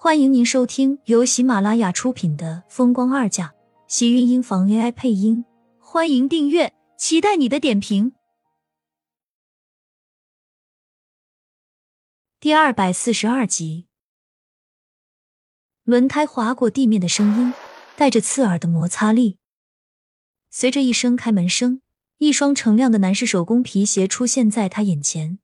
欢迎您收听由喜马拉雅出品的《风光二嫁》，喜运音房 AI 配音。欢迎订阅，期待你的点评。第二百四十二集，轮胎划过地面的声音，带着刺耳的摩擦力。随着一声开门声，一双锃亮的男士手工皮鞋出现在他眼前。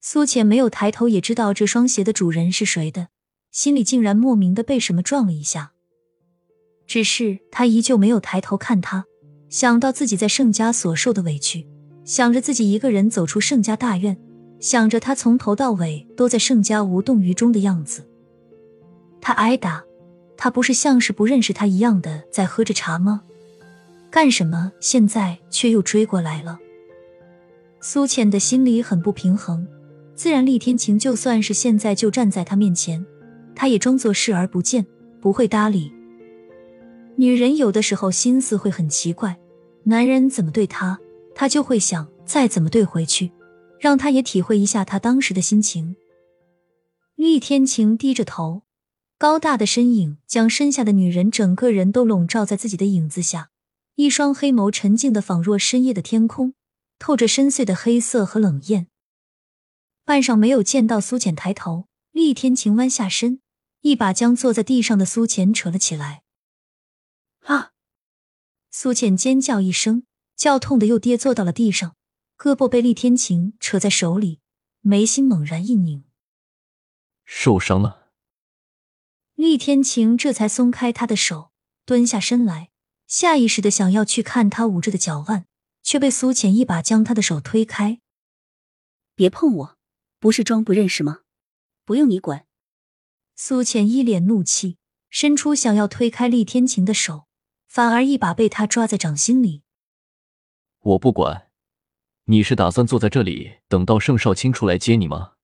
苏浅没有抬头，也知道这双鞋的主人是谁的，心里竟然莫名的被什么撞了一下。只是他依旧没有抬头看他，想到自己在盛家所受的委屈，想着自己一个人走出盛家大院，想着他从头到尾都在盛家无动于衷的样子。他挨打，他不是像是不认识他一样的在喝着茶吗？干什么？现在却又追过来了。苏浅的心里很不平衡。自然，厉天晴就算是现在就站在他面前，他也装作视而不见，不会搭理。女人有的时候心思会很奇怪，男人怎么对她，她就会想再怎么对回去，让他也体会一下他当时的心情。厉天晴低着头，高大的身影将身下的女人整个人都笼罩在自己的影子下，一双黑眸沉静的仿若深夜的天空，透着深邃的黑色和冷艳。半晌没有见到苏浅抬头，厉天晴弯下身，一把将坐在地上的苏浅扯了起来。啊！苏浅尖叫一声，叫痛的又跌坐到了地上，胳膊被厉天晴扯在手里，眉心猛然一拧。受伤了。厉天晴这才松开他的手，蹲下身来，下意识的想要去看他捂着的脚腕，却被苏浅一把将他的手推开。别碰我！不是装不认识吗？不用你管。苏浅一脸怒气，伸出想要推开厉天晴的手，反而一把被他抓在掌心里。我不管，你是打算坐在这里等到盛少卿出来接你吗？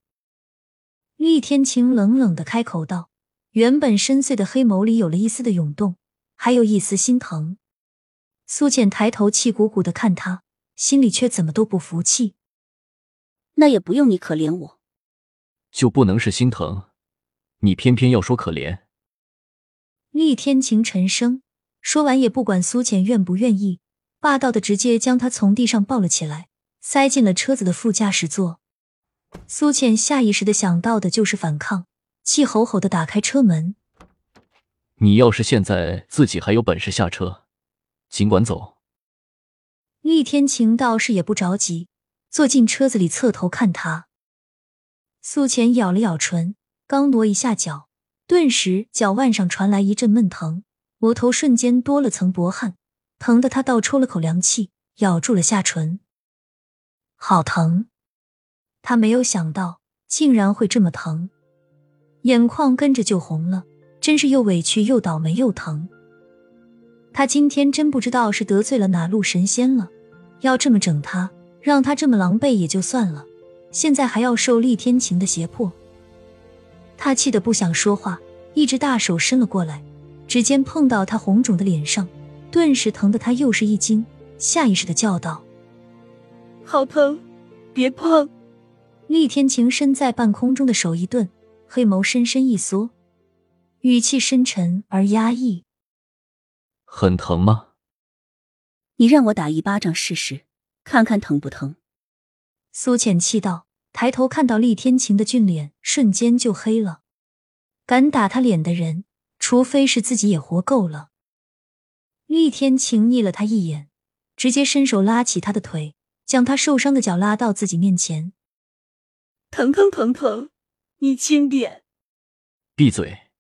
厉天晴冷冷的开口道，原本深邃的黑眸里有了一丝的涌动，还有一丝心疼。苏浅抬头气鼓鼓的看他，心里却怎么都不服气。那也不用你可怜我，就不能是心疼？你偏偏要说可怜。厉天晴沉声说完，也不管苏浅愿不愿意，霸道的直接将他从地上抱了起来，塞进了车子的副驾驶座。苏浅下意识的想到的就是反抗，气吼吼的打开车门。你要是现在自己还有本事下车，尽管走。厉天晴倒是也不着急。坐进车子里，侧头看他。苏浅咬了咬唇，刚挪一下脚，顿时脚腕上传来一阵闷疼，额头瞬间多了层薄汗，疼得他倒抽了口凉气，咬住了下唇。好疼！他没有想到竟然会这么疼，眼眶跟着就红了，真是又委屈又倒霉又疼。他今天真不知道是得罪了哪路神仙了，要这么整他。让他这么狼狈也就算了，现在还要受厉天晴的胁迫，他气得不想说话，一只大手伸了过来，指尖碰到他红肿的脸上，顿时疼得他又是一惊，下意识的叫道：“好疼，别碰！”厉天晴身在半空中的手一顿，黑眸深深一缩，语气深沉而压抑：“很疼吗？你让我打一巴掌试试。”看看疼不疼？苏浅气道，抬头看到厉天晴的俊脸，瞬间就黑了。敢打他脸的人，除非是自己也活够了。厉天晴睨了他一眼，直接伸手拉起他的腿，将他受伤的脚拉到自己面前。疼疼疼疼，你轻点。闭嘴！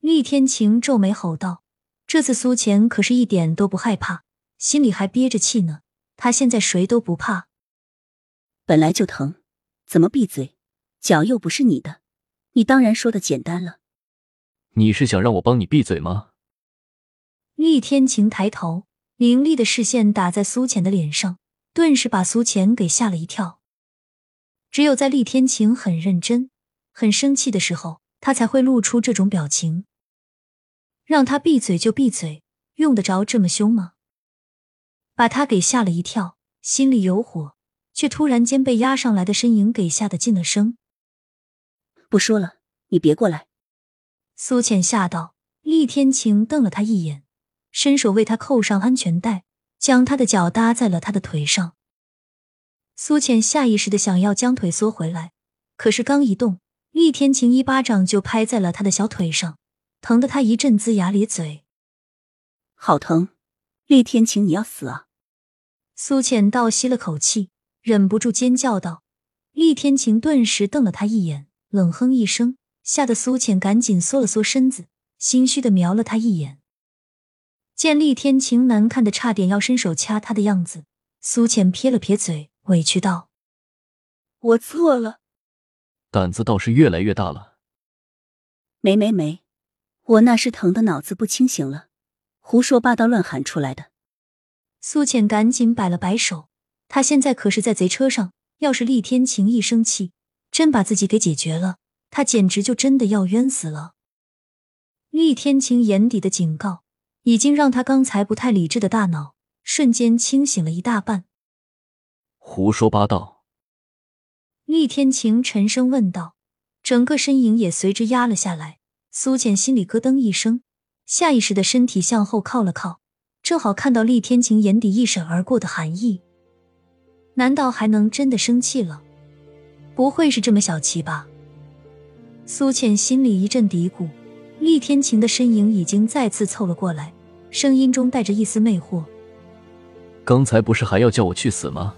厉天晴皱眉吼道。这次苏浅可是一点都不害怕，心里还憋着气呢。他现在谁都不怕，本来就疼，怎么闭嘴？脚又不是你的，你当然说的简单了。你是想让我帮你闭嘴吗？厉天晴抬头，凌厉的视线打在苏浅的脸上，顿时把苏浅给吓了一跳。只有在厉天晴很认真、很生气的时候，他才会露出这种表情。让他闭嘴就闭嘴，用得着这么凶吗？把他给吓了一跳，心里有火，却突然间被压上来的身影给吓得噤了声。不说了，你别过来！苏浅吓到，厉天晴瞪了他一眼，伸手为他扣上安全带，将他的脚搭在了他的腿上。苏浅下意识的想要将腿缩回来，可是刚一动，厉天晴一巴掌就拍在了他的小腿上，疼得他一阵龇牙咧嘴。好疼！厉天晴，你要死啊！苏浅倒吸了口气，忍不住尖叫道。厉天晴顿时瞪了他一眼，冷哼一声，吓得苏浅赶紧缩了缩身子，心虚的瞄了他一眼。见厉天晴难看的差点要伸手掐他的样子，苏浅撇了撇嘴，委屈道：“我错了。”胆子倒是越来越大了。没没没，我那是疼的脑子不清醒了，胡说八道乱喊出来的。苏浅赶紧摆了摆手，他现在可是在贼车上。要是厉天晴一生气，真把自己给解决了，他简直就真的要冤死了。厉天晴眼底的警告，已经让他刚才不太理智的大脑瞬间清醒了一大半。胡说八道！厉天晴沉声问道，整个身影也随之压了下来。苏浅心里咯噔一声，下意识的身体向后靠了靠，正好看到厉天晴眼底一闪而过的寒意。难道还能真的生气了？不会是这么小气吧？苏浅心里一阵嘀咕。厉天晴的身影已经再次凑了过来，声音中带着一丝魅惑：“刚才不是还要叫我去死吗？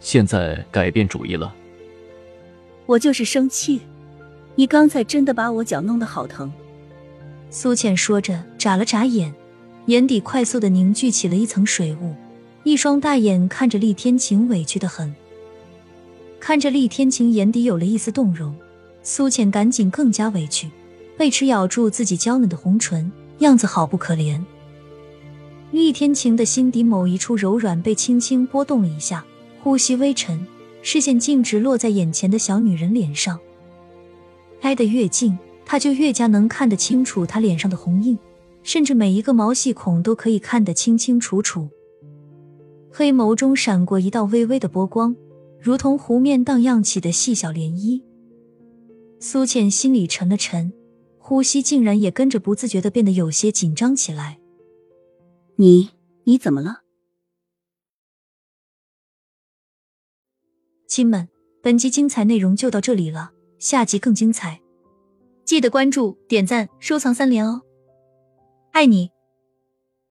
现在改变主意了？”我就是生气，你刚才真的把我脚弄得好疼。苏浅说着，眨了眨眼，眼底快速的凝聚起了一层水雾。一双大眼看着厉天晴，委屈的很。看着厉天晴眼底有了一丝动容，苏浅赶紧更加委屈，贝齿咬住自己娇嫩的红唇，样子好不可怜。厉天晴的心底某一处柔软被轻轻拨动了一下，呼吸微沉，视线径直落在眼前的小女人脸上。挨得越近，他就越加能看得清楚她脸上的红印，甚至每一个毛细孔都可以看得清清楚楚。黑眸中闪过一道微微的波光，如同湖面荡漾起的细小涟漪。苏浅心里沉了沉，呼吸竟然也跟着不自觉的变得有些紧张起来。你你怎么了？亲们，本集精彩内容就到这里了，下集更精彩，记得关注、点赞、收藏三连哦！爱你。